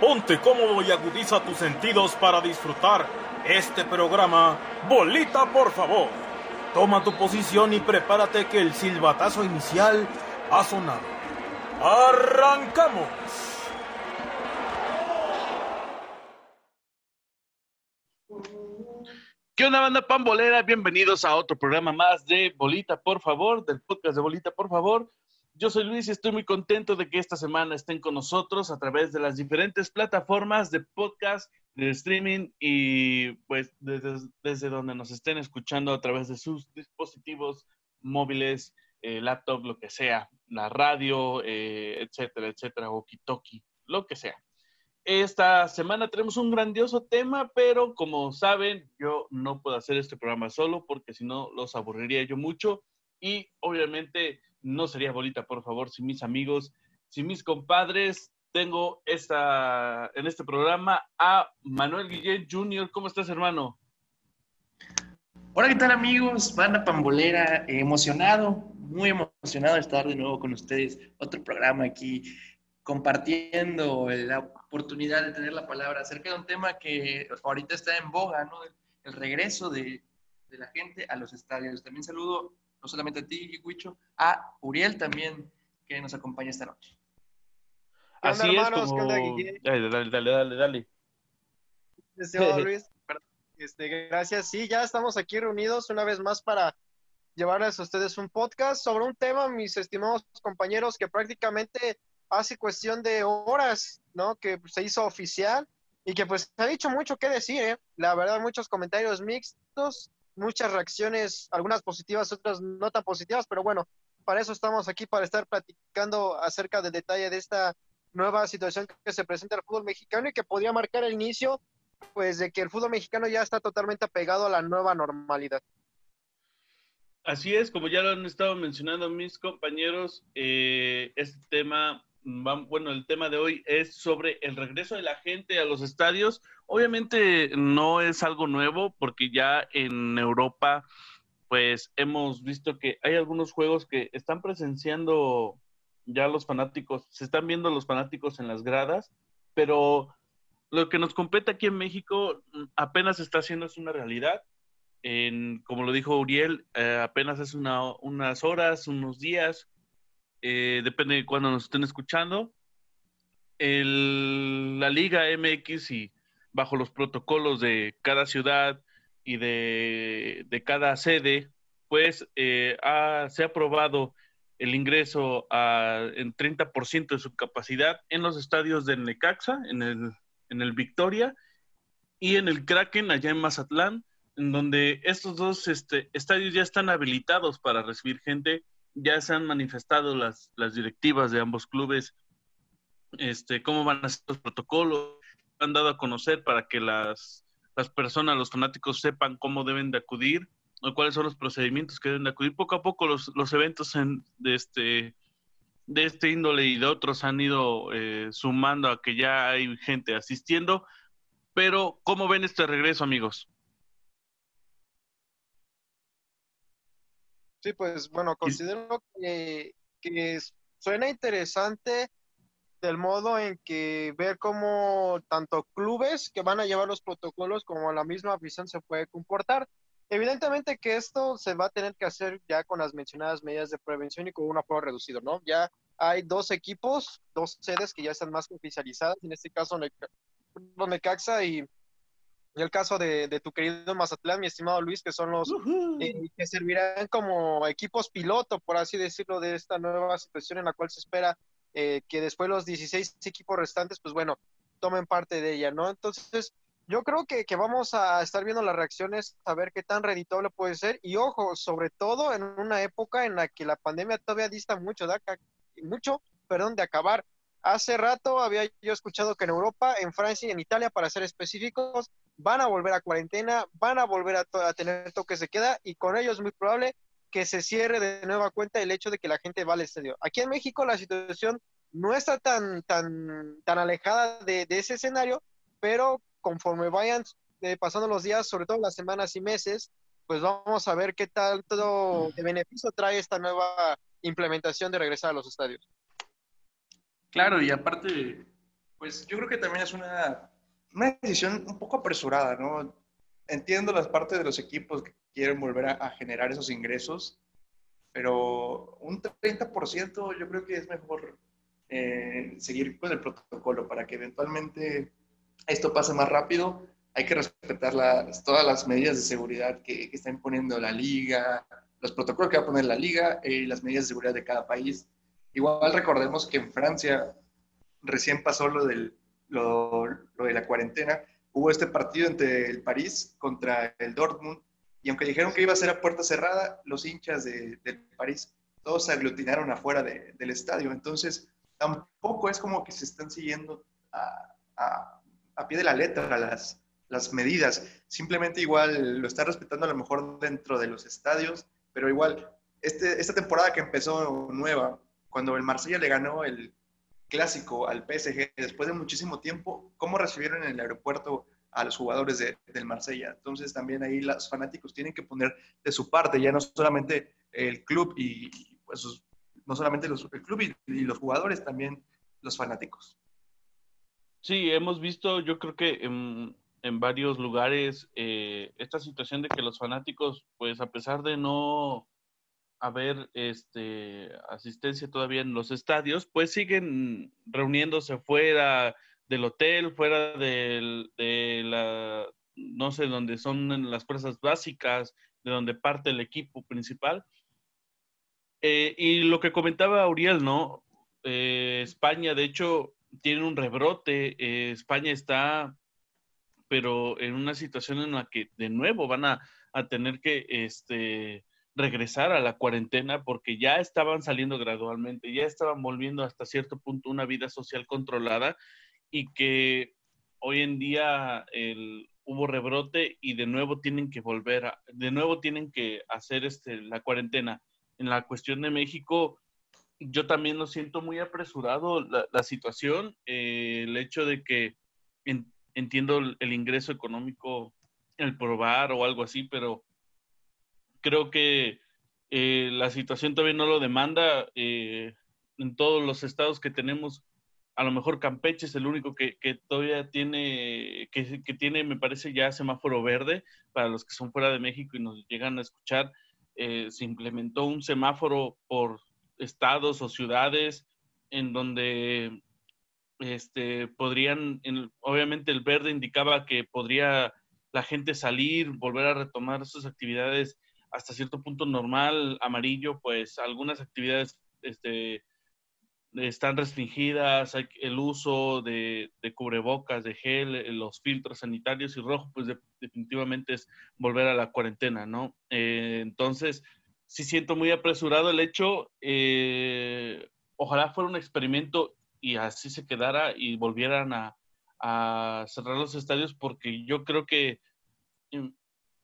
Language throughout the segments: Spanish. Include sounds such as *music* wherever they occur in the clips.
Ponte cómodo y agudiza tus sentidos para disfrutar este programa. Bolita, por favor. Toma tu posición y prepárate que el silbatazo inicial ha sonado. ¡Arrancamos! ¿Qué onda, banda pambolera? Bienvenidos a otro programa más de Bolita, por favor, del podcast de Bolita, por favor. Yo soy Luis y estoy muy contento de que esta semana estén con nosotros a través de las diferentes plataformas de podcast, de streaming y pues desde, desde donde nos estén escuchando a través de sus dispositivos móviles, eh, laptop, lo que sea, la radio, eh, etcétera, etcétera, walkie-talkie, lo que sea. Esta semana tenemos un grandioso tema, pero como saben, yo no puedo hacer este programa solo porque si no los aburriría yo mucho y obviamente no sería bolita, por favor, si mis amigos, si mis compadres. Tengo esta, en este programa a Manuel Guillén Jr. ¿Cómo estás, hermano? Hola, ¿qué tal, amigos? Banda Pambolera, emocionado, muy emocionado de estar de nuevo con ustedes. Otro programa aquí compartiendo la oportunidad de tener la palabra acerca de un tema que ahorita está en boga, ¿no? El regreso de, de la gente a los estadios. También saludo no solamente a ti, Huicho, a Uriel también, que nos acompaña esta noche. Así es como... Dale, dale, dale, dale, dale. *laughs* *laughs* Luis, este, gracias. Sí, ya estamos aquí reunidos una vez más para llevarles a ustedes un podcast sobre un tema, mis estimados compañeros, que prácticamente hace cuestión de horas, ¿no? Que se hizo oficial y que pues se ha dicho mucho que decir, ¿eh? La verdad, muchos comentarios mixtos, muchas reacciones, algunas positivas, otras no tan positivas, pero bueno, para eso estamos aquí, para estar platicando acerca del detalle de esta nueva situación que se presenta al fútbol mexicano y que podría marcar el inicio, pues, de que el fútbol mexicano ya está totalmente apegado a la nueva normalidad. Así es, como ya lo han estado mencionando mis compañeros, eh, este tema bueno, el tema de hoy es sobre el regreso de la gente a los estadios. Obviamente no es algo nuevo porque ya en Europa pues hemos visto que hay algunos juegos que están presenciando ya los fanáticos, se están viendo los fanáticos en las gradas, pero lo que nos compete aquí en México mm, apenas está haciendo una realidad. En, como lo dijo Uriel, eh, apenas es una, unas horas, unos días, eh, depende de cuándo nos estén escuchando. la Liga MX y bajo los protocolos de cada ciudad y de, cada sede, pues eh, se ha aprobado el ingreso a, en 30% de su capacidad en los estadios del Necaxa, en el, Victoria y en el Kraken allá en Mazatlán, en donde estos dos este, estadios ya están habilitados para recibir gente ya se han manifestado las, las directivas de ambos clubes, este, cómo van a ser los protocolos, han dado a conocer para que las, las personas, los fanáticos sepan cómo deben de acudir o cuáles son los procedimientos que deben de acudir. Poco a poco los, los eventos en, de, este, de este índole y de otros han ido eh, sumando a que ya hay gente asistiendo. Pero, ¿cómo ven este regreso, amigos? Sí, pues bueno, considero que, suena interesante del modo en que ver cómo tanto clubes que van a llevar los protocolos como la misma afición se puede comportar. Evidentemente que esto se va a tener que hacer ya con las mencionadas medidas de prevención y con un apoyo reducido, ¿no? Ya hay dos equipos, dos sedes que ya están más oficializadas, en este caso Necaxa y y el caso de, tu querido Mazatlán, mi estimado Luis, que son los eh, que servirán como equipos piloto, por así decirlo, de esta nueva situación en la cual se espera eh, que después los 16 equipos restantes, pues bueno, tomen parte de ella, ¿no? Entonces, yo creo que, que, vamos a estar viendo las reacciones, a ver qué tan reditable puede ser. Y ojo, sobre todo en una época en la que la pandemia todavía dista mucho de, mucho, perdón, de acabar. Hace rato había yo escuchado que en Europa, en Francia y en Italia, para ser específicos, van a volver a cuarentena, van a volver a, tener toques de queda y con ello es muy probable que se cierre de nueva cuenta el hecho de que la gente va al estadio. Aquí en México la situación no está tan, tan, tan alejada de, ese escenario, pero conforme vayan eh, pasando los días, sobre todo las semanas y meses, pues vamos a ver qué tal todo de beneficio trae esta nueva implementación de regresar a los estadios. Claro, y aparte, Pues yo creo que también es una, una decisión un poco apresurada, ¿no? Entiendo las partes de los equipos que quieren volver a, generar esos ingresos, pero un 30% yo creo que es mejor eh, seguir con el protocolo para que eventualmente esto pase más rápido. Hay que respetar las, todas las medidas de seguridad que, que, está imponiendo la liga, los protocolos que va a poner la liga y eh, las medidas de seguridad de cada país. Igual recordemos que en Francia recién pasó lo, del, lo, lo de la cuarentena, hubo este partido entre el París contra el Dortmund y aunque dijeron que iba a ser a puerta cerrada, los hinchas de, del París todos se aglutinaron afuera de, del estadio. Entonces, tampoco es como que se están siguiendo a, a, a pie de la letra las, las medidas. Simplemente igual lo están respetando a lo mejor dentro de los estadios, pero igual, este, esta temporada que empezó nueva, cuando el Marsella le ganó el clásico al PSG después de muchísimo tiempo, ¿cómo recibieron en el aeropuerto a los jugadores de, del Marsella? Entonces también ahí los fanáticos tienen que poner de su parte, ya no solamente el club y, pues no solamente los, el club y, y los jugadores, también los fanáticos. Sí, hemos visto, yo creo que en, en varios lugares eh, esta situación de que los fanáticos, pues a pesar de no haber este, asistencia todavía en los estadios, pues siguen reuniéndose fuera del hotel, fuera de la, no sé, donde son las fuerzas básicas, de donde parte el equipo principal. Eh, y lo que comentaba Uriel, ¿no? Eh, España, de hecho, tiene un rebrote. España está pero en una situación en la que de nuevo van a, tener que este, regresar a la cuarentena porque ya estaban saliendo gradualmente, ya estaban volviendo hasta cierto punto una vida social controlada y que hoy en día hubo rebrote y de nuevo tienen que volver a, de nuevo tienen que hacer este, la cuarentena. En la cuestión de México, yo también lo siento muy apresurado la, situación, eh, el hecho de que en, entiendo el, ingreso económico, el probar o algo así, pero creo que eh, la situación todavía no lo demanda. Eh, en todos los estados que tenemos, a lo mejor Campeche es el único que, todavía tiene, que, tiene, me parece, ya semáforo verde para los que son fuera de México y nos llegan a escuchar. Eh, se implementó un semáforo por estados o ciudades en donde este, podrían, obviamente el verde indicaba que podría la gente salir, volver a retomar sus actividades hasta cierto punto normal, amarillo, pues algunas actividades este, están restringidas, hay el uso de, cubrebocas, de gel, eh, los filtros sanitarios y rojo, pues definitivamente es volver a la cuarentena, ¿no? Eh, entonces, sí siento muy apresurado el hecho, eh, ojalá fuera un experimento y así se quedara y volvieran a, cerrar los estadios porque yo creo que mm,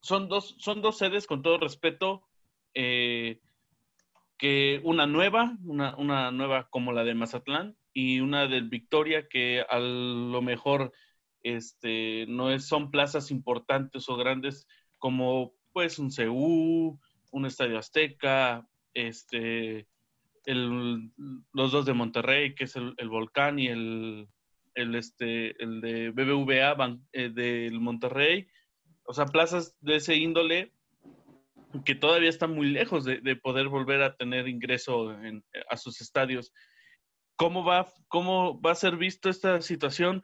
son dos, son dos sedes con todo respeto, eh, que una nueva, una, una, nueva como la de Mazatlán y una del Victoria que a lo mejor este, no es, son plazas importantes o grandes como pues un CU, un Estadio Azteca, este, el, los dos de Monterrey, que es el, Volcán y el, el, este, el de BBVA eh, del Monterrey. O sea, plazas de ese índole que todavía están muy lejos de, poder volver a tener ingreso a sus estadios. ¿Cómo va, ¿Cómo va a ser visto esta situación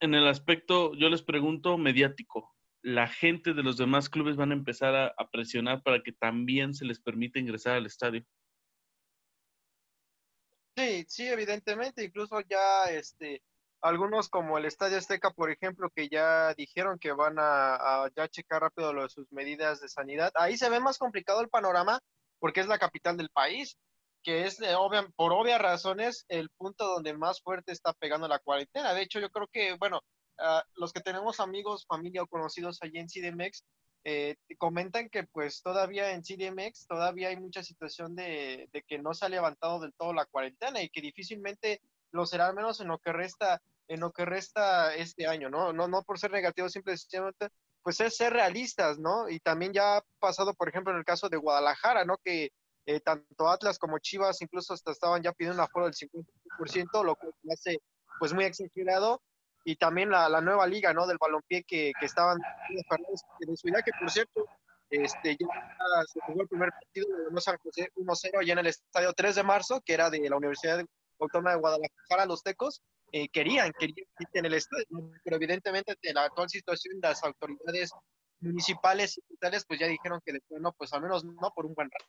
en el aspecto, yo les pregunto, mediático? La gente de los demás clubes van a empezar a presionar para que también se les permita ingresar al estadio. Sí, sí, evidentemente, incluso ya este algunos como el Estadio Azteca, por ejemplo, que ya dijeron que van a, ya checar rápido lo de sus medidas de sanidad. Ahí se ve más complicado el panorama porque es la capital del país, que es obvia, por obvias razones el punto donde más fuerte está pegando la cuarentena. De hecho, yo creo que, bueno, ah, los que tenemos amigos, familia o conocidos allí en CDMX, eh, comentan que pues todavía en CDMX todavía hay mucha situación de, que no se ha levantado del todo la cuarentena y que difícilmente lo será al menos en lo que resta en lo que resta este año, ¿no? No, no por ser negativo, simplemente pues es ser realistas, ¿no? Y también ya ha pasado, por ejemplo, en el caso de Guadalajara, ¿no? Que eh, tanto Atlas como Chivas incluso hasta estaban ya pidiendo un aforo del 50%, lo que hace pues muy exagerado y también la, la nueva liga, ¿no? Del balompié que, que estaban de su idea, que por cierto, este, ya se jugó el primer partido de San José 1-0 allá en el estadio 3 de marzo, que era de la Universidad Autónoma de Guadalajara, los Tecos, eh, querían, querían en el estadio, pero evidentemente de la actual situación las autoridades municipales y estatales pues ya dijeron que de no, pues al menos no por un buen rato.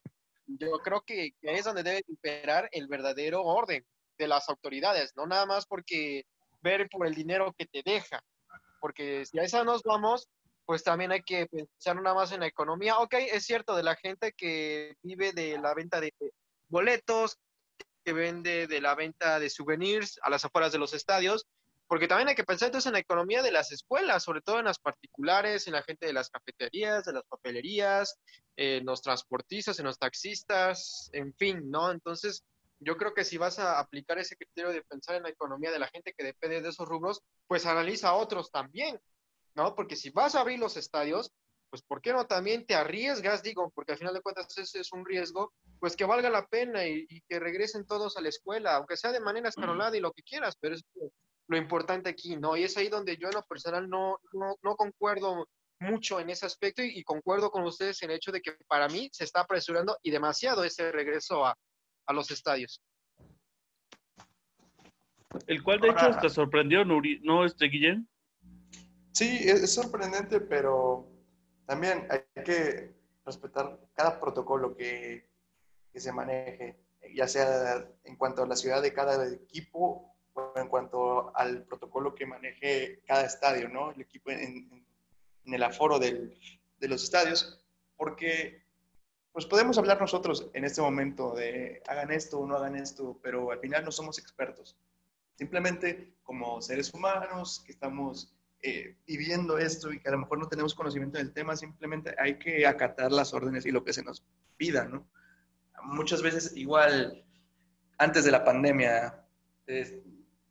Yo creo que, que es donde debe imperar el verdadero orden de las autoridades, no nada más porque ver por el dinero que te deja, porque si a esa nos vamos, pues también hay que pensar nada más en la economía. Ok, es cierto, de la gente que vive de la venta de boletos, que vende de la venta de souvenirs a las afueras de los estadios, porque también hay que pensar entonces en la economía de las escuelas, sobre todo en las particulares, en la gente de las cafeterías, de las papelerías, en los transportistas, en los taxistas, en fin, ¿no? Entonces, yo creo que si vas a aplicar ese criterio de pensar en la economía de la gente que depende de esos rubros, pues analiza otros también, ¿no? Porque si vas a abrir los estadios, pues ¿por qué no también te arriesgas, digo, porque al final de cuentas ese es un riesgo, pues que valga la pena y, que regresen todos a la escuela, aunque sea de manera escalonada y lo que quieras, pero es lo importante aquí, ¿no? Y es ahí donde yo en lo personal no, no, no concuerdo mucho en ese aspecto y, concuerdo con ustedes en el hecho de que para mí se está apresurando y demasiado ese regreso a, a los estadios. El cual de hecho hasta sorprendió, ¿no, este Guillén? Sí, es, sorprendente, pero también hay que respetar cada protocolo que, que se maneje, ya sea en cuanto a la ciudad de cada equipo o en cuanto al protocolo que maneje cada estadio, ¿no? El equipo en, en el aforo del, de los estadios, porque pues podemos hablar nosotros en este momento de hagan esto o no hagan esto, pero al final no somos expertos. Simplemente como seres humanos que estamos eh, viviendo esto y que a lo mejor no tenemos conocimiento del tema, simplemente hay que acatar las órdenes y lo que se nos pida, ¿no? Muchas veces igual antes de la pandemia las,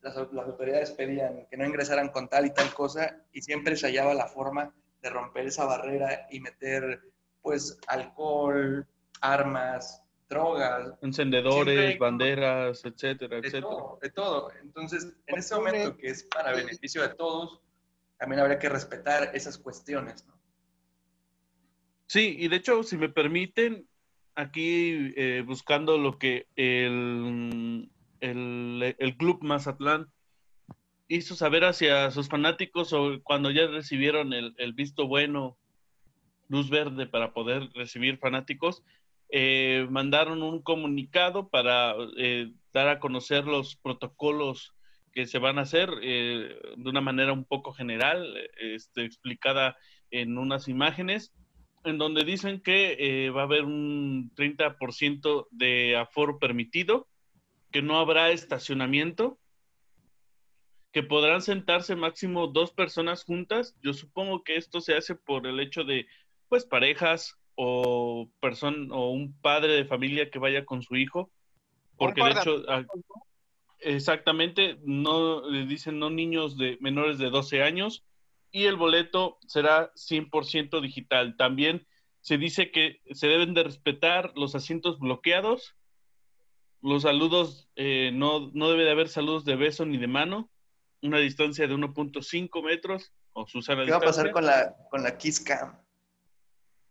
las, autoridades pedían que no ingresaran con tal y tal cosa y siempre se hallaba la forma de romper esa barrera y meter pues alcohol, armas, drogas. Encendedores, banderas, etcétera, de etcétera. Todo, de todo. Entonces, en este momento que es para beneficio de todos, también habría que respetar esas cuestiones, ¿no? Sí, y de hecho, si me permiten, aquí eh, buscando lo que el, el, el Club Mazatlán hizo saber hacia sus fanáticos o cuando ya recibieron el, el visto bueno luz verde para poder recibir fanáticos, eh, mandaron un comunicado para eh, dar a conocer los protocolos que se van a hacer eh, de una manera un poco general, este, explicada en unas imágenes, en donde dicen que va a haber un 30% de aforo permitido, que no habrá estacionamiento, que podrán sentarse máximo dos personas juntas. Yo supongo que esto se hace por el hecho de pues parejas o person o un padre de familia que vaya con su hijo, porque de hecho ah, exactamente no le dicen no niños de menores de 12 años y el boleto será 100% digital. También se dice que se deben de respetar los asientos bloqueados, los saludos, eh, no, no debe de haber saludos de beso ni de mano, una distancia de 1.5 metros o su ¿Qué va a pasar con la, con la Kiss Cam?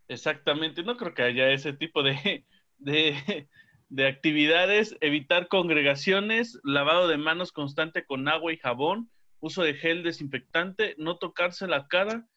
Exactamente, no creo que haya ese tipo de, *laughs* de, actividades, evitar congregaciones, lavado de manos constante con agua y jabón, uso de gel desinfectante, no tocarse la cara,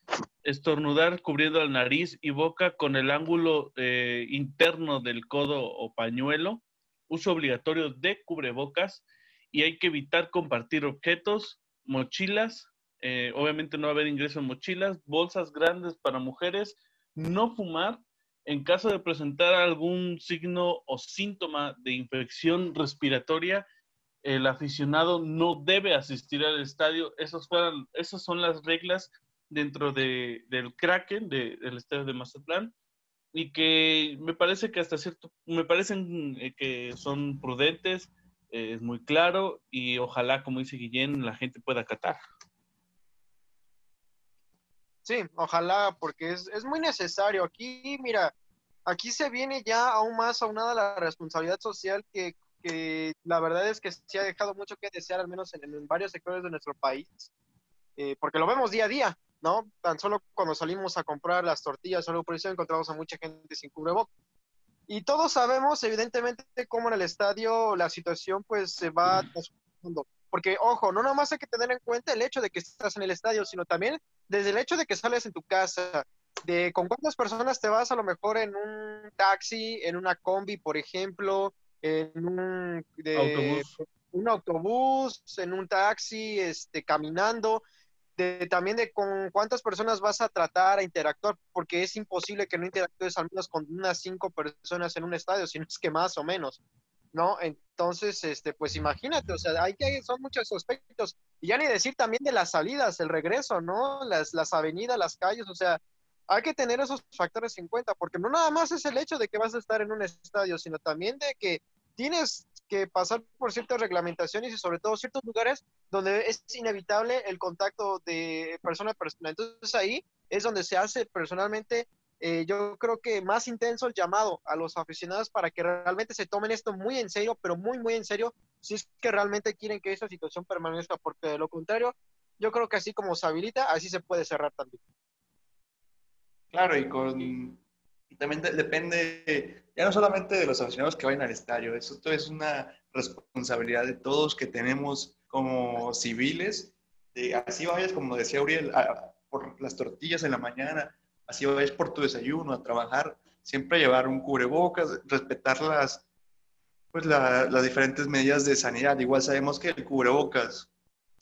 estornudar cubriendo la nariz y boca con el ángulo eh, interno del codo o pañuelo, uso obligatorio de cubrebocas y hay que evitar compartir objetos, mochilas, eh, obviamente no va a haber ingreso en mochilas, bolsas grandes para mujeres, no fumar en caso de presentar algún signo o síntoma de infección respiratoria, el aficionado no debe asistir al estadio. Esas, fueran, esas son las reglas dentro de, del Kraken, del estadio de Mazatlán, y que me parece que hasta cierto, me parecen eh, que son prudentes, eh, es muy claro, y ojalá, como dice Guillén, la gente pueda acatar. Sí, ojalá, porque es, es muy necesario. Aquí, mira, aquí se viene ya aún más aunada la responsabilidad social que que la verdad es que sí ha dejado mucho que desear, al menos en, varios sectores de nuestro país, eh, porque lo vemos día a día, ¿no? Tan solo cuando salimos a comprar las tortillas o por eso encontramos a mucha gente sin cubrebocas. Y todos sabemos, evidentemente, cómo en el estadio la situación pues se va transformando. Porque, ojo, no nomás hay que tener en cuenta el hecho de que estás en el estadio, sino también desde el hecho de que sales en tu casa, de con cuántas personas te vas a lo mejor en un taxi, en una combi, por ejemplo, en un, autobús. un autobús, en un taxi, este, caminando, de, también de con cuántas personas vas a tratar a interactuar, porque es imposible que no interactúes al menos con unas cinco personas en un estadio, sino es que más o menos, ¿no? Entonces, este, pues imagínate, o sea, hay que, son muchos aspectos, y ya ni decir también de las salidas, el regreso, ¿no? Las, las avenidas, las calles, o sea, hay que tener esos factores en cuenta, porque no nada más es el hecho de que vas a estar en un estadio, sino también de que tienes que pasar por ciertas reglamentaciones y sobre todo ciertos lugares donde es inevitable el contacto de persona a persona. Entonces ahí es donde se hace personalmente, eh, yo creo que más intenso el llamado a los aficionados para que realmente se tomen esto muy en serio, pero muy, muy en serio, si es que realmente quieren que esa situación permanezca, porque de lo contrario, yo creo que así como se habilita, así se puede cerrar también. Claro, y con también depende ya no solamente de los aficionados que vayan al estadio, eso es una responsabilidad de todos que tenemos como civiles. De, así vayas, como decía Uriel, por las tortillas en la mañana, así vayas por tu desayuno, a trabajar, siempre llevar un cubrebocas, respetar las, pues las diferentes medidas de sanidad. Igual sabemos que el cubrebocas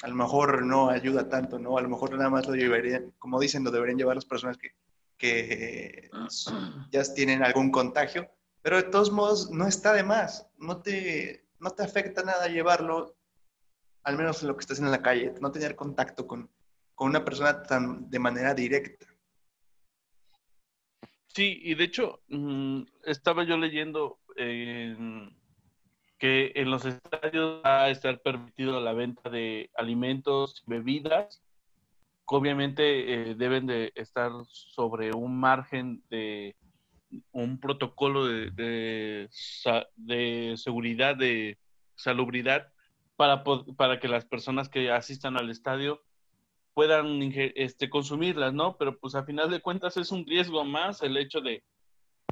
a lo mejor no ayuda tanto, ¿no? A lo mejor nada más lo llevarían, como dicen, lo deberían llevar las personas que que *clears throat* ya tienen algún contagio, pero de todos modos no está de más, no te, no te afecta nada llevarlo, al menos lo que estás en la calle, no tener contacto con, con una persona tan de manera directa. Sí, y de hecho, mm, estaba yo leyendo que en los estadios va a estar permitido la venta de alimentos, bebidas obviamente eh, deben de estar sobre un margen de un protocolo de, de, seguridad, de salubridad, para, para que las personas que asistan al estadio puedan este, consumirlas, ¿no? Pero pues a final de cuentas es un riesgo más el hecho de,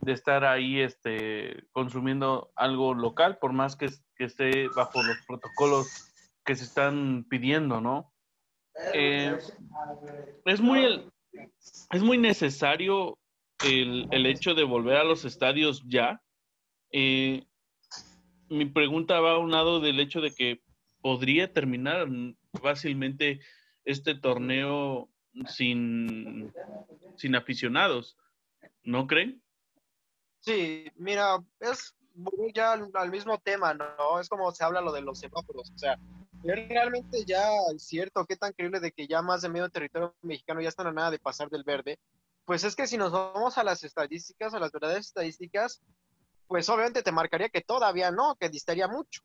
estar ahí este, consumiendo algo local, por más que, que esté bajo los protocolos que se están pidiendo, ¿no? Eh, es, muy, es muy necesario el, el, hecho de volver a los estadios ya. Eh, mi pregunta va a un lado del hecho de que podría terminar fácilmente este torneo sin, sin aficionados, ¿no creen? Sí, mira, es ya al, al, mismo tema, ¿no? Es como se habla lo de los semáforos, o sea, es realmente ya cierto, qué tan creíble de que ya más de medio territorio mexicano ya están a nada de pasar del verde. Pues es que si nos vamos a las estadísticas, a las verdaderas estadísticas, pues obviamente te marcaría que todavía no, que distaría mucho.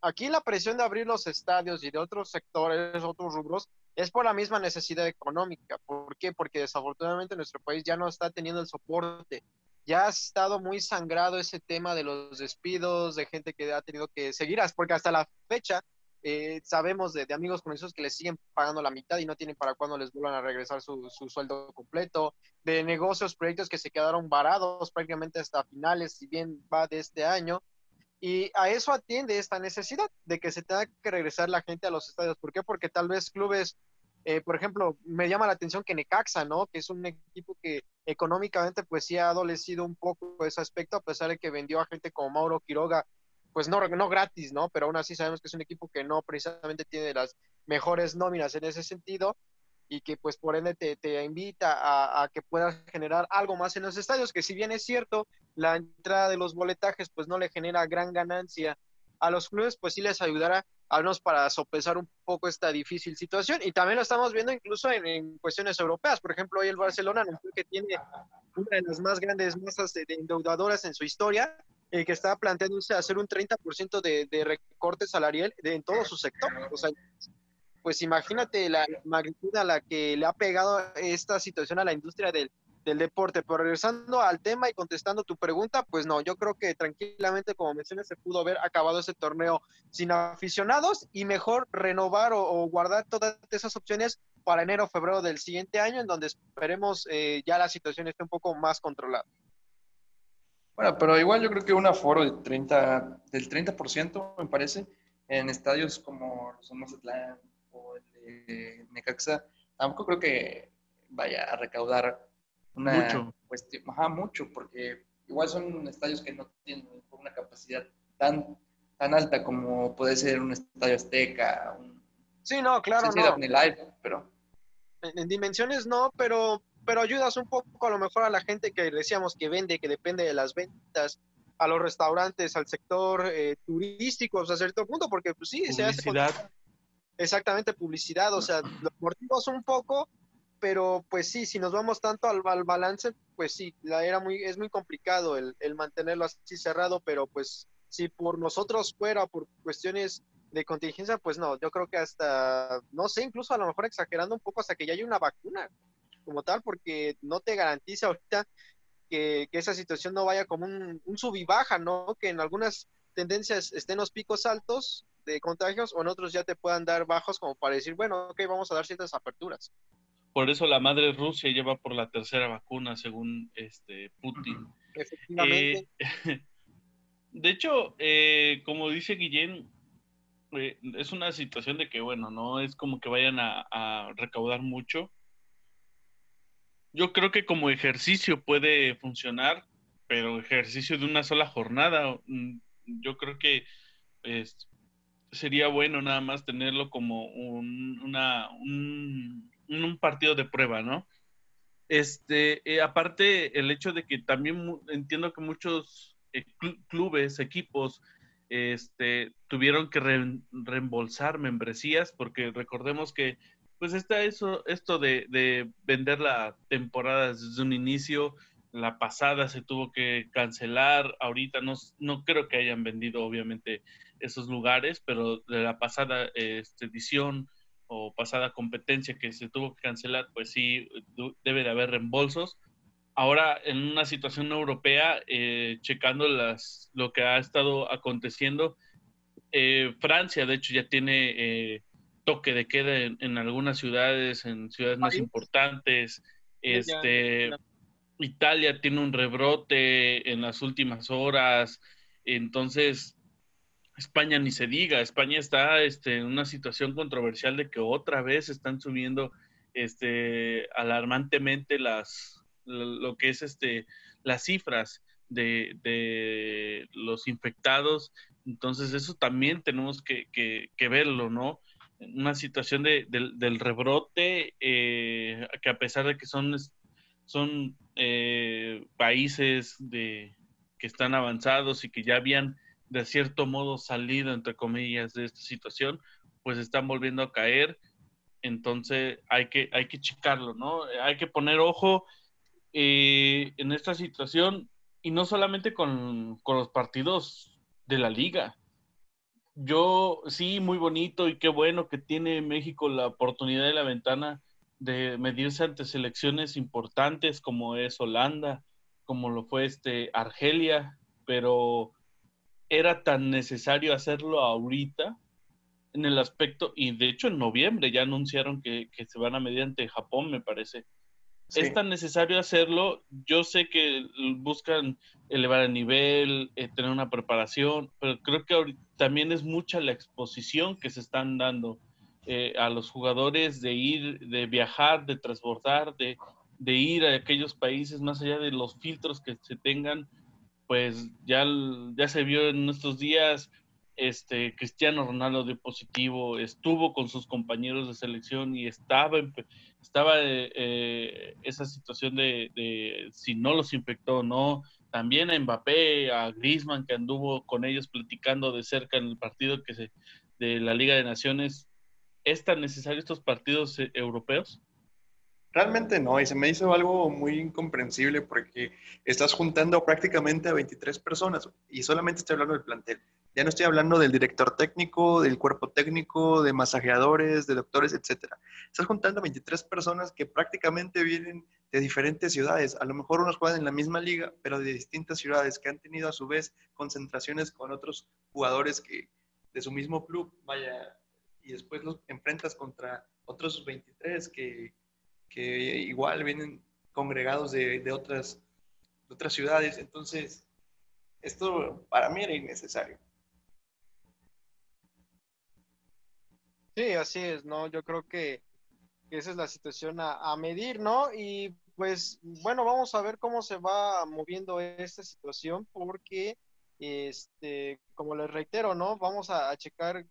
Aquí la presión de abrir los estadios y de otros sectores, otros rubros, es por la misma necesidad económica. ¿Por qué? Porque desafortunadamente nuestro país ya no está teniendo el soporte. Ya ha estado muy sangrado ese tema de los despidos, de gente que ha tenido que seguir, porque hasta la fecha eh, sabemos de, amigos conocidos que les siguen pagando la mitad y no tienen para cuándo les vuelvan a regresar su, sueldo completo, de negocios, proyectos que se quedaron varados prácticamente hasta finales, si bien va de este año. Y a eso atiende esta necesidad de que se tenga que regresar la gente a los estadios. ¿Por qué? Porque tal vez clubes, eh, por ejemplo, me llama la atención que Necaxa, ¿no? Que es un equipo que económicamente pues sí ha adolecido un poco ese aspecto, a pesar de que vendió a gente como Mauro Quiroga pues no, no gratis, ¿no? Pero aún así sabemos que es un equipo que no precisamente tiene las mejores nóminas en ese sentido y que pues por ende te, te invita a, que puedas generar algo más en los estadios, que si bien es cierto, la entrada de los boletajes pues no le genera gran ganancia a los clubes, pues sí les ayudará al menos para sopesar un poco esta difícil situación. Y también lo estamos viendo incluso en, cuestiones europeas. Por ejemplo, hoy el Barcelona anunció que tiene una de las más grandes masas de endeudadoras en su historia que está planteándose hacer un 30% de, de recorte salarial en todo su sector. O sea, pues imagínate la magnitud a la que le ha pegado esta situación a la industria del, del deporte. Pero regresando al tema y contestando tu pregunta, pues no, yo creo que tranquilamente, como mencionas, se pudo haber acabado ese torneo sin aficionados y mejor renovar o, guardar todas esas opciones para enero o febrero del siguiente año, en donde esperemos eh, ya la situación esté un poco más controlada. Bueno, pero igual yo creo que un aforo del 30%, del 30% me parece, en estadios como los Mazatlán o el de Necaxa, tampoco creo que vaya a recaudar una mucho. cuestión, ajá, mucho, porque igual son estadios que no tienen una capacidad tan, tan alta como puede ser un estadio Azteca, un Sí, no, claro, sí, no. Live, pero En, en dimensiones no, pero, pero ayudas un poco a lo mejor a la gente que decíamos que vende, que depende de las ventas, a los restaurantes, al sector eh, turístico, hasta cierto punto, porque pues sí, se hace con-. Exactamente publicidad, o sea, lo amortiguas un poco, pero pues sí, si nos vamos tanto al, al balance, pues sí, la era muy, es muy complicado el, el mantenerlo así cerrado, pero pues si por nosotros fuera, por cuestiones de contingencia, pues no, yo creo que hasta, no sé, incluso a lo mejor exagerando un poco hasta que ya haya una vacuna como tal, porque no te garantiza ahorita que, que esa situación no vaya como un, un sub y baja, ¿no? Que en algunas tendencias estén los picos altos de contagios o en otros ya te puedan dar bajos como para decir, bueno, ok, vamos a dar ciertas aperturas. Por eso la madre Rusia lleva por la tercera vacuna, según este Putin. Efectivamente. Eh, *laughs* de hecho, eh, como dice Guillén, eh, es una situación de que, bueno, no es como que vayan a, a recaudar mucho. Yo creo que como ejercicio puede funcionar, pero ejercicio de una sola jornada, mm, yo creo que es- sería bueno nada más tenerlo como un, una, un, un partido de prueba, ¿no? Este, eh, aparte, el hecho de que también entiendo que muchos eh, cl- clubes, equipos, este, tuvieron que re- reembolsar membresías, porque recordemos que, pues está eso, esto de, de vender la temporada desde un inicio, la pasada se tuvo que cancelar, ahorita no, no creo que hayan vendido obviamente esos lugares, pero de la pasada este, edición o pasada competencia que se tuvo que cancelar, pues sí, debe de haber reembolsos. Ahora, en una situación europea, eh, checando las, lo que ha estado aconteciendo, eh, Francia, de hecho, ya tiene eh, toque de queda en, en algunas ciudades, en ciudades más importantes. Este. Italia tiene un rebrote en las últimas horas. Entonces, España ni se diga, España está este, en una situación controversial de que otra vez están subiendo este, alarmantemente las, lo, que es este, las cifras de, de los infectados. Entonces, eso también tenemos que, que, verlo, ¿no? Una situación de, del- del rebrote, eh, que a pesar de que son, son eh, países de, que están avanzados y que ya habían de cierto modo salido, entre comillas, de esta situación, pues están volviendo a caer. Entonces hay que, hay que checarlo, ¿no? Hay que poner ojo eh, en esta situación y no solamente con, con los partidos de la liga. Yo sí, muy bonito y qué bueno que tiene México la oportunidad de la ventana de medirse ante selecciones importantes como es Holanda, como lo fue este Argelia, pero era tan necesario hacerlo ahorita en el aspecto, y de hecho en noviembre ya anunciaron que, que se van a medir ante Japón, me parece. Sí. Es tan necesario hacerlo, yo sé que buscan elevar el nivel, eh, tener una preparación, pero creo que ahorita también es mucha la exposición que se están dando eh, a los jugadores de ir, de viajar, de transbordar, de, de ir a aquellos países más allá de los filtros que se tengan, pues ya, ya se vio en estos días, este Cristiano Ronaldo de positivo, estuvo con sus compañeros de selección y estaba, estaba eh, eh, esa situación de, si no los infectó o no, también a Mbappé, a Griezmann que anduvo con ellos platicando de cerca en el partido que se, de la Liga de Naciones, ¿es tan necesario estos partidos eh, europeos? Realmente no, y se me hizo algo muy incomprensible porque estás juntando prácticamente a 23 personas y solamente estoy hablando del plantel. Ya no estoy hablando del director técnico, del cuerpo técnico, de masajeadores, de doctores, etc. Estás juntando 23 personas que prácticamente vienen de diferentes ciudades. A lo mejor unos juegan en la misma liga, pero de distintas ciudades que han tenido a su vez concentraciones con otros jugadores que de su mismo club, vaya, y después los enfrentas contra otros 23 que, que igual vienen congregados de, de otras, otras ciudades. Entonces, esto para mí era innecesario. Sí, así es, ¿no? Yo creo que, esa es la situación a, medir, ¿no? Y pues bueno, vamos a ver cómo se va moviendo esta situación porque, este, como les reitero, ¿no? Vamos a, checar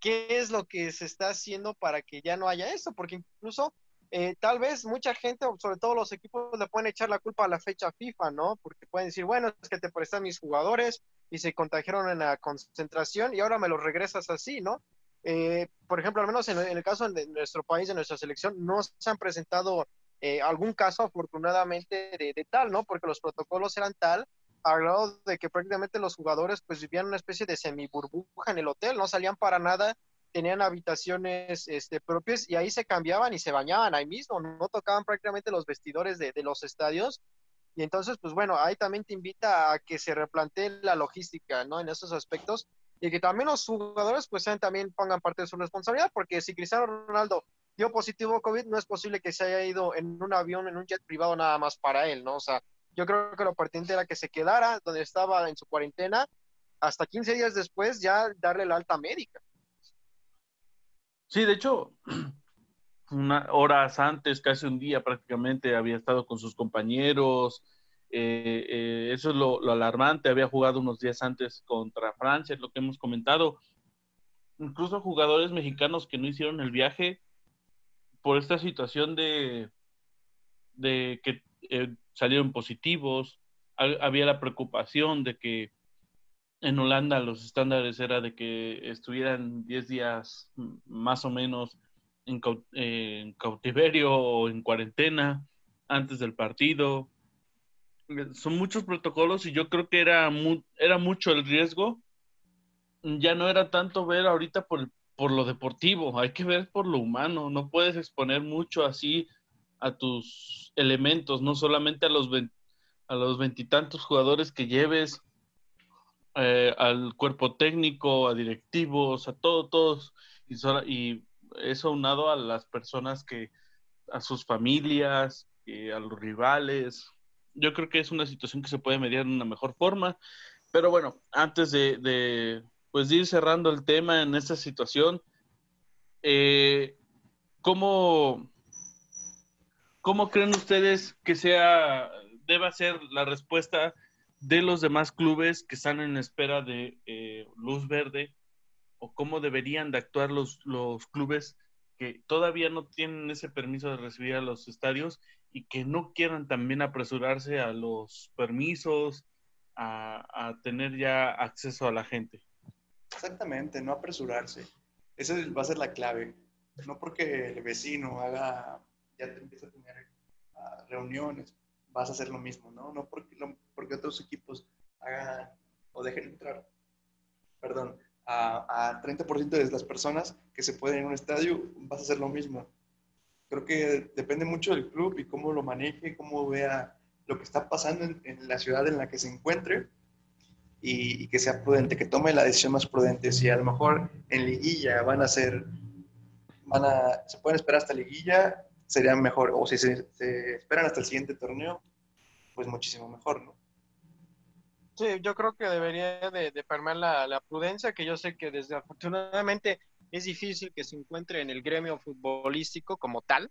qué es lo que se está haciendo para que ya no haya esto, porque incluso eh, tal vez mucha gente, sobre todo los equipos, le pueden echar la culpa a la fecha FIFA, ¿no? Porque pueden decir, bueno, es que te prestan mis jugadores y se contagiaron en la concentración y ahora me los regresas así, ¿no? Eh, por ejemplo, al menos en, el caso de nuestro país, de nuestra selección, no se han presentado eh, algún caso afortunadamente de, tal, ¿no? Porque los protocolos eran tal, al grado de que prácticamente los jugadores pues vivían una especie de semi-burbuja en el hotel, no salían para nada, tenían habitaciones este, propias y ahí se cambiaban y se bañaban ahí mismo, no tocaban prácticamente los vestidores de, de los estadios. Y entonces, pues bueno, ahí también te invita a que se replantee la logística, ¿no? En esos aspectos y que también los jugadores pues también pongan parte de su responsabilidad, porque si Cristiano Ronaldo dio positivo COVID, no es posible que se haya ido en un avión, en un jet privado nada más para él, ¿no? O sea, yo creo que lo pertinente era que se quedara donde estaba en su cuarentena, hasta 15 días después ya darle la alta médica. Sí, de hecho, *clears throat* una, horas antes, casi un día prácticamente, había estado con sus compañeros, eh, eh, eso es lo, alarmante. Había jugado unos días antes contra Francia, es lo que hemos comentado. Incluso jugadores mexicanos que no hicieron el viaje por esta situación de, de que eh, salieron positivos. Había la preocupación de que en Holanda los estándares era de que estuvieran 10 días más o menos en, cautiverio o en cuarentena antes del partido son muchos protocolos y yo creo que era, era mucho el riesgo. Ya no era tanto ver ahorita por, por lo deportivo, hay que ver por lo humano. No puedes exponer mucho así a tus elementos, no solamente a los, a los veintitantos jugadores que lleves, eh, al cuerpo técnico, a directivos, a todos, todos. Y, eso aunado a las personas que, a sus familias, a los rivales, yo creo que es una situación que se puede mediar de una mejor forma. Pero bueno, antes de, pues, ir cerrando el tema en esta situación, eh, ¿cómo, creen ustedes que sea, deba ser la respuesta de los demás clubes que están en espera de eh, luz verde? ¿O cómo deberían de actuar los, los clubes que todavía no tienen ese permiso de recibir a los estadios y que no quieran también apresurarse a los permisos, a, tener ya acceso a la gente. Exactamente, no apresurarse. Esa va a ser la clave. No porque el vecino haga, ya te empieza a tener ah, reuniones, vas a hacer lo mismo, ¿no? No porque, porque otros equipos hagan o dejen entrar, perdón, a, a 30% de las personas que se pueden en un estadio, vas a hacer lo mismo creo que depende mucho del club y cómo lo maneje, cómo vea lo que está pasando en, la ciudad en la que se encuentre y, que sea prudente, que tome la decisión más prudente. Si a lo mejor en liguilla van a ser, van a, se pueden esperar hasta liguilla, sería mejor. O si se, esperan hasta el siguiente torneo, pues muchísimo mejor, ¿no? Sí, yo creo que debería de, de permear la, prudencia, que yo sé que desde afortunadamente es difícil que se encuentre en el gremio futbolístico como tal,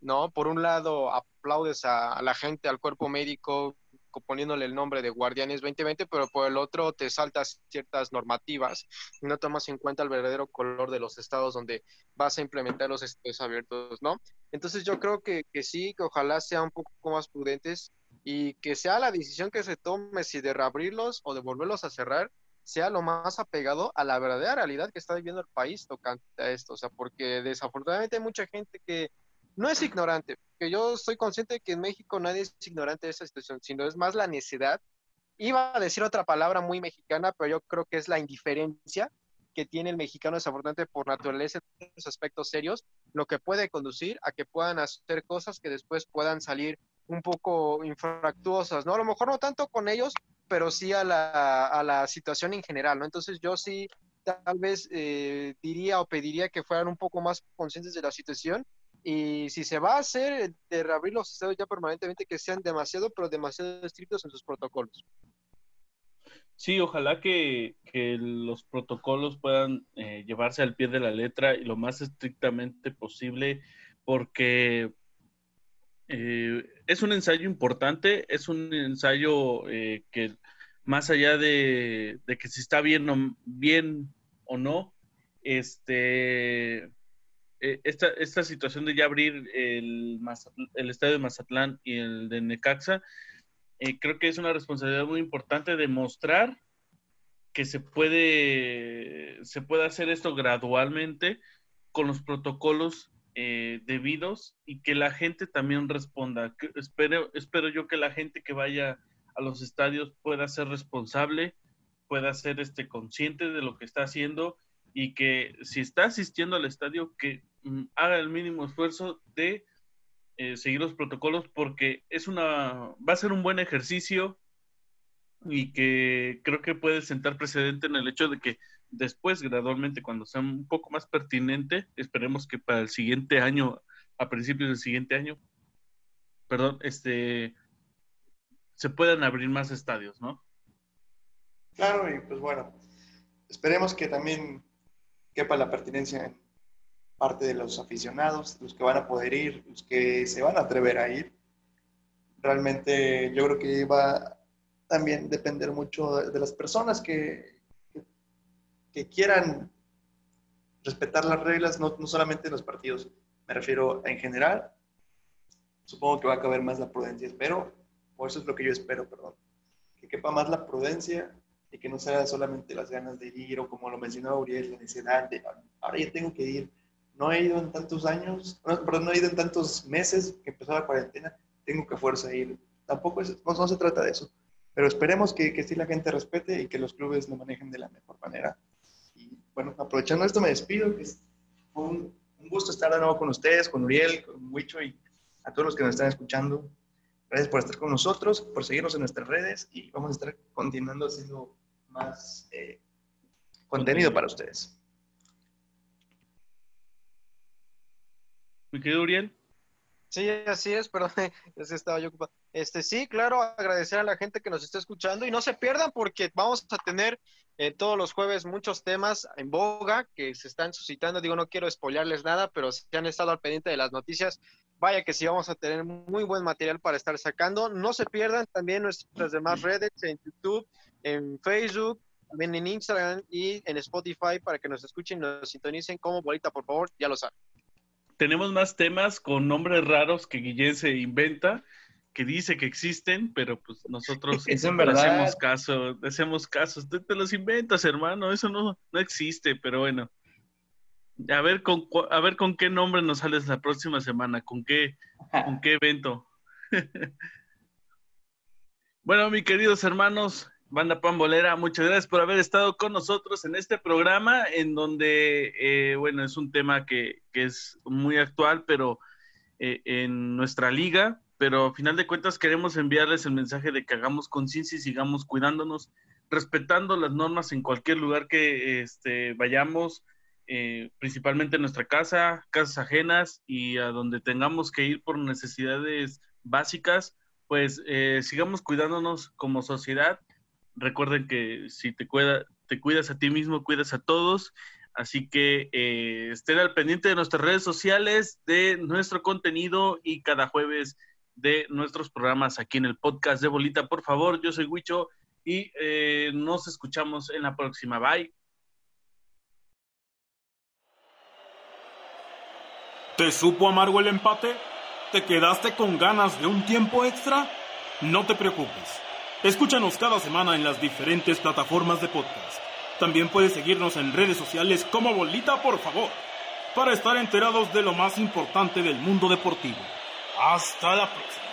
¿no? Por un lado, aplaudes a, la gente, al cuerpo médico, poniéndole el nombre de Guardianes 2020, pero por el otro te saltas ciertas normativas y no tomas en cuenta el verdadero color de los estados donde vas a implementar los estadios abiertos, ¿no? Entonces yo creo que, que sí, que ojalá sean un poco más prudentes y que sea la decisión que se tome si de reabrirlos o de volverlos a cerrar, sea lo más apegado a la verdadera realidad que está viviendo el país tocante a esto. O sea, porque desafortunadamente hay mucha gente que no es ignorante, que yo estoy consciente de que en México nadie es ignorante de esa situación, sino es más la necesidad iba a decir otra palabra muy mexicana, pero yo creo que es la indiferencia que tiene el mexicano desafortunadamente por naturaleza en los aspectos serios, lo que puede conducir a que puedan hacer cosas que después puedan salir un poco infractuosas, ¿no? A lo mejor no tanto con ellos, pero sí a la, a la situación en general, ¿no? Entonces yo sí tal vez eh, diría o pediría que fueran un poco más conscientes de la situación y si se va a hacer de reabrir los estados ya permanentemente que sean demasiado, pero demasiado estrictos en sus protocolos. Sí, ojalá que, los protocolos puedan eh, llevarse al pie de la letra y lo más estrictamente posible, porque eh, es un ensayo importante, es un ensayo eh, que más allá de, que si está bien o, bien o no, este, esta, esta situación de ya abrir el, el estadio de Mazatlán y el de Necaxa, eh, creo que es una responsabilidad muy importante demostrar que se puede, se puede hacer esto gradualmente con los protocolos eh, debidos y que la gente también responda. Espero, espero yo que la gente que vaya a los estadios pueda ser responsable, pueda ser este, consciente de lo que está haciendo y que si está asistiendo al estadio, que mm, haga el mínimo esfuerzo de eh, seguir los protocolos porque es una, va a ser un buen ejercicio y que creo que puede sentar precedente en el hecho de que después, gradualmente, cuando sea un poco más pertinente, esperemos que para el siguiente año, a principios del siguiente año, perdón, este, se puedan abrir más estadios, ¿no? Claro, y pues bueno, esperemos que también quepa la pertinencia en parte de los aficionados, los que van a poder ir, los que se van a atrever a ir. Realmente yo creo que va también depender mucho de, las personas que, que, quieran respetar las reglas, no, no solamente en los partidos, me refiero en general. Supongo que va a caber más la prudencia, espero, o eso es lo que yo espero, perdón, que quepa más la prudencia y que no sea solamente las ganas de ir o como lo mencionó Uriel, la necesidad de, ahora ya tengo que ir, no he ido en tantos años, perdón, no he ido en tantos meses que empezó la cuarentena, tengo que fuerza ir. Tampoco es, no, se trata de eso, pero esperemos que, que sí la gente respete y que los clubes lo manejen de la mejor manera. Y bueno, aprovechando esto me despido, que fue un, un, gusto estar de nuevo con ustedes, con Uriel, con Huicho y a todos los que nos están escuchando. Gracias por estar con nosotros, por seguirnos en nuestras redes y vamos a estar continuando haciendo más eh, contenido para ustedes. Mi querido Uriel. Sí, así es, perdón, *laughs* estaba yo ocupado. Este, sí, claro, agradecer a la gente que nos está escuchando y no se pierdan porque vamos a tener eh, todos los jueves muchos temas en boga que se están suscitando. Digo, no quiero spoilearles nada, pero si han estado al pendiente de las noticias, vaya que sí vamos a tener muy buen material para estar sacando. No se pierdan también nuestras demás redes en YouTube, en Facebook, también en Instagram y en Spotify para que nos escuchen y nos sintonicen como bolita, por favor, ya lo saben tenemos más temas con nombres raros que Guillén se inventa, que dice que existen, pero pues nosotros *laughs* hacemos caso, hacemos caso. Te, te, los inventas, hermano, eso no, no existe, pero bueno. A ver con a ver con qué nombre nos sales la próxima semana, con qué, con qué evento. *laughs* bueno, mis queridos hermanos, Banda Pambolera, muchas gracias por haber estado con nosotros en este programa, en donde, eh, bueno, es un tema que, es muy actual, pero eh, en nuestra liga, pero a final de cuentas queremos enviarles el mensaje de que hagamos conciencia y sigamos cuidándonos, respetando las normas en cualquier lugar que este, vayamos, eh, principalmente en nuestra casa, casas ajenas y a donde tengamos que ir por necesidades básicas, pues sigamos cuidándonos como sociedad Recuerden que si te, te cuidas a ti mismo, cuidas a todos. Así que eh, estén al pendiente de nuestras redes sociales, de nuestro contenido y cada jueves de nuestros programas aquí en el podcast de Bolita. Por favor, yo soy Huicho y eh, nos escuchamos en la próxima. Bye. ¿Te supo amargo el empate? ¿Te quedaste con ganas de un tiempo extra? No te preocupes. Escúchanos cada semana en las diferentes plataformas de podcast. También puedes seguirnos en redes sociales como Bolita, por favor, para estar enterados de lo más importante del mundo deportivo. Hasta la próxima.